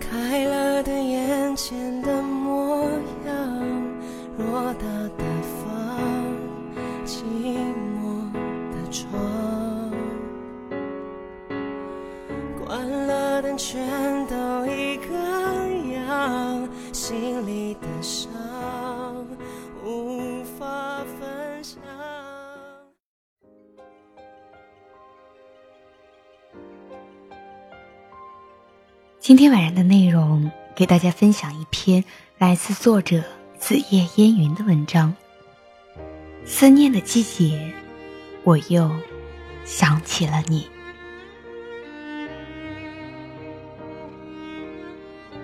开了的眼前的梦。今天晚上的内容，给大家分享一篇来自作者子夜烟云的文章。思念的季节，我又想起了你。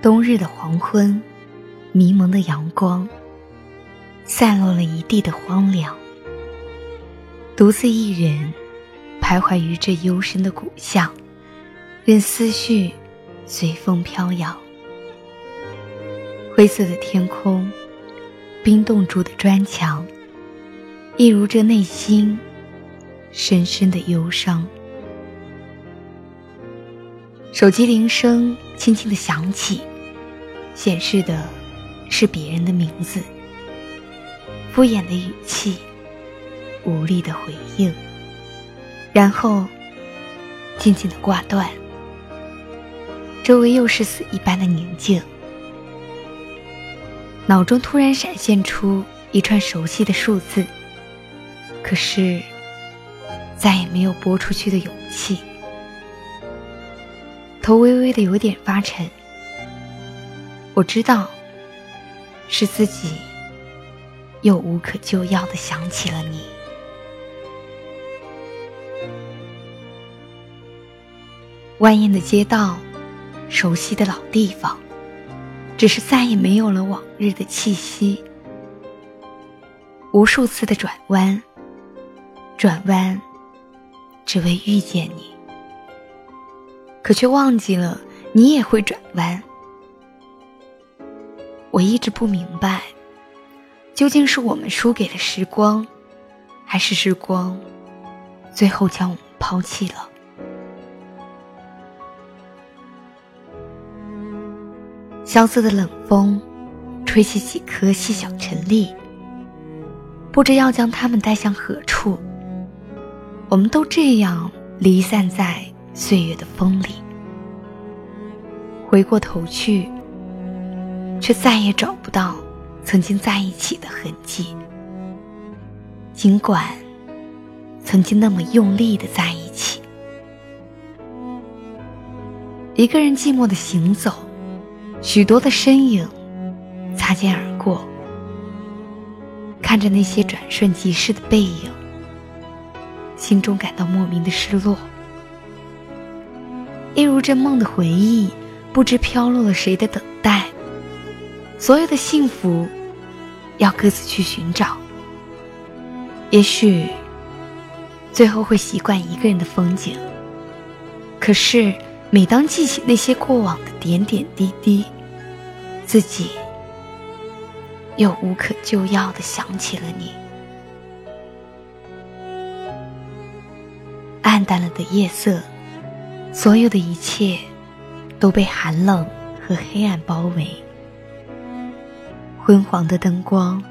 冬日的黄昏，迷蒙的阳光，散落了一地的荒凉。独自一人，徘徊于这幽深的古巷，任思绪随风飘摇。灰色的天空，冰冻住的砖墙，一如这内心深深的忧伤。手机铃声轻轻的响起。显示的是别人的名字，敷衍的语气，无力的回应，然后静静的挂断。周围又是死一般的宁静，脑中突然闪现出一串熟悉的数字，可是再也没有拨出去的勇气，头微微的有点发沉。我知道，是自己又无可救药的想起了你。蜿蜒的街道，熟悉的老地方，只是再也没有了往日的气息。无数次的转弯，转弯，只为遇见你，可却忘记了你也会转弯。我一直不明白，究竟是我们输给了时光，还是时光最后将我们抛弃了？萧瑟的冷风，吹起几颗细小尘粒，不知要将它们带向何处。我们都这样离散在岁月的风里，回过头去。却再也找不到曾经在一起的痕迹。尽管曾经那么用力的在一起，一个人寂寞的行走，许多的身影擦肩而过，看着那些转瞬即逝的背影，心中感到莫名的失落，一如这梦的回忆，不知飘落了谁的等待。所有的幸福，要各自去寻找。也许，最后会习惯一个人的风景。可是，每当记起那些过往的点点滴滴，自己又无可救药的想起了你。暗淡了的夜色，所有的一切都被寒冷和黑暗包围。昏黄的灯光，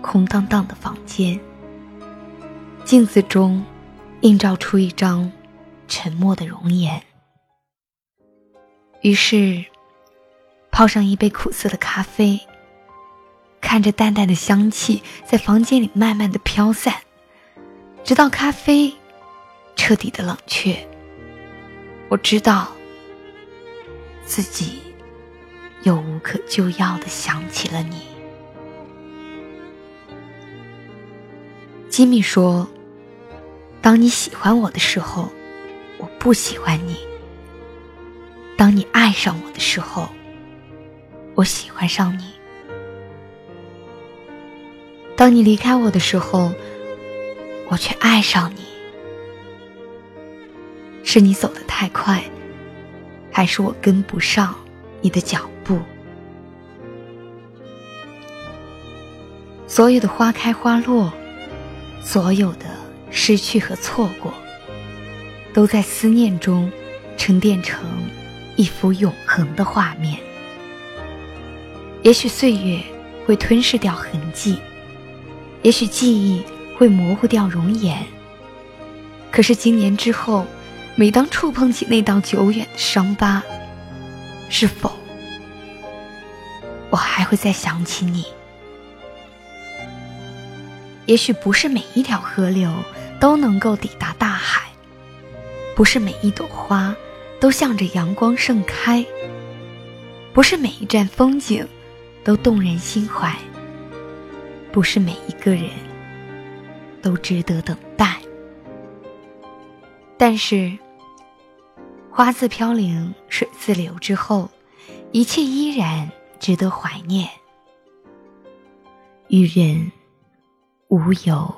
空荡荡的房间，镜子中映照出一张沉默的容颜。于是，泡上一杯苦涩的咖啡，看着淡淡的香气在房间里慢慢的飘散，直到咖啡彻底的冷却。我知道，自己。又无可救药的想起了你。吉米说：“当你喜欢我的时候，我不喜欢你；当你爱上我的时候，我喜欢上你；当你离开我的时候，我却爱上你。是你走得太快，还是我跟不上你的脚步？所有的花开花落，所有的失去和错过，都在思念中沉淀成一幅永恒的画面。也许岁月会吞噬掉痕迹，也许记忆会模糊掉容颜。可是今年之后。每当触碰起那道久远的伤疤，是否我还会再想起你？也许不是每一条河流都能够抵达大海，不是每一朵花都向着阳光盛开，不是每一站风景都动人心怀，不是每一个人都值得等待，但是。花自飘零，水自流之后，一切依然值得怀念。与人无尤。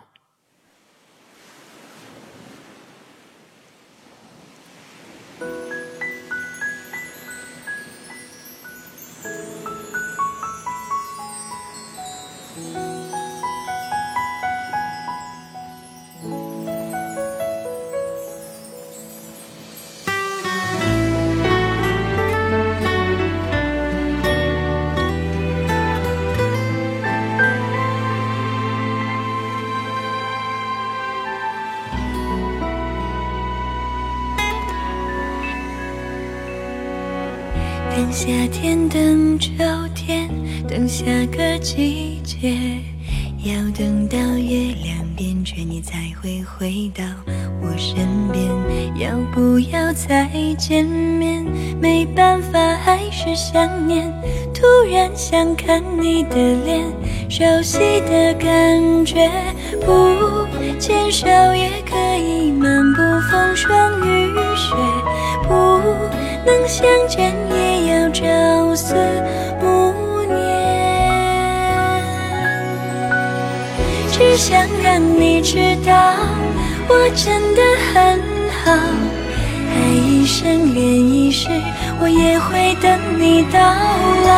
天，等秋天，等下个季节，要等到月亮变缺，你才会回到我身边。要不要再见面？没办法，还是想念。突然想看你的脸，熟悉的感觉。不牵手也可以漫步风霜雨雪，不能相见也。要朝思暮念，只想让你知道，我真的很好。爱一生，恋一世，我也会等你到老。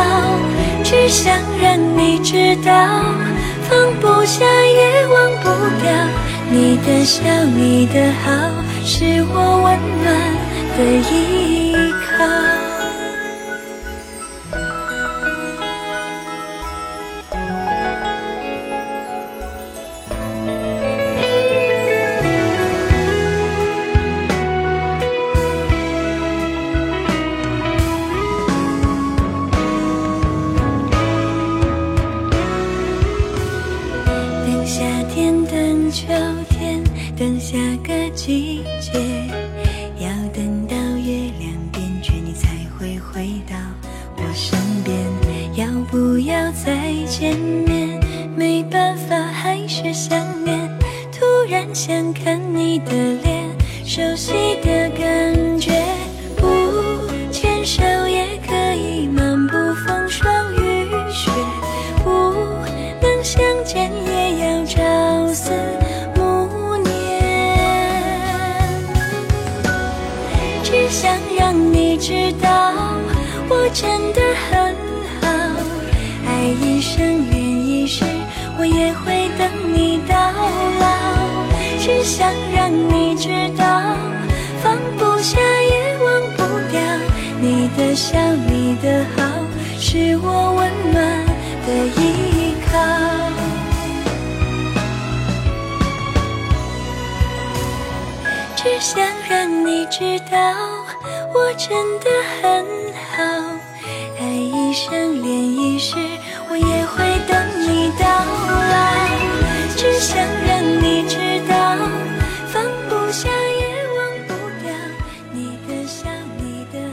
只想让你知道，放不下也忘不掉，你的笑，你的好，是我温暖的依靠等夏天，等秋天，等下个季节。想念，突然想看你的脸，熟悉的感觉，不牵手也可以漫步风霜雨雪，不能相见也要朝思暮念。只想让你知道，我真的很好，爱一生恋一世，我也会想让你知道，放不下也忘不掉，你的笑，你的好，是我温暖的依靠。只想让你知道，我真的很好，爱一生，恋一世，我也会等你到老。只想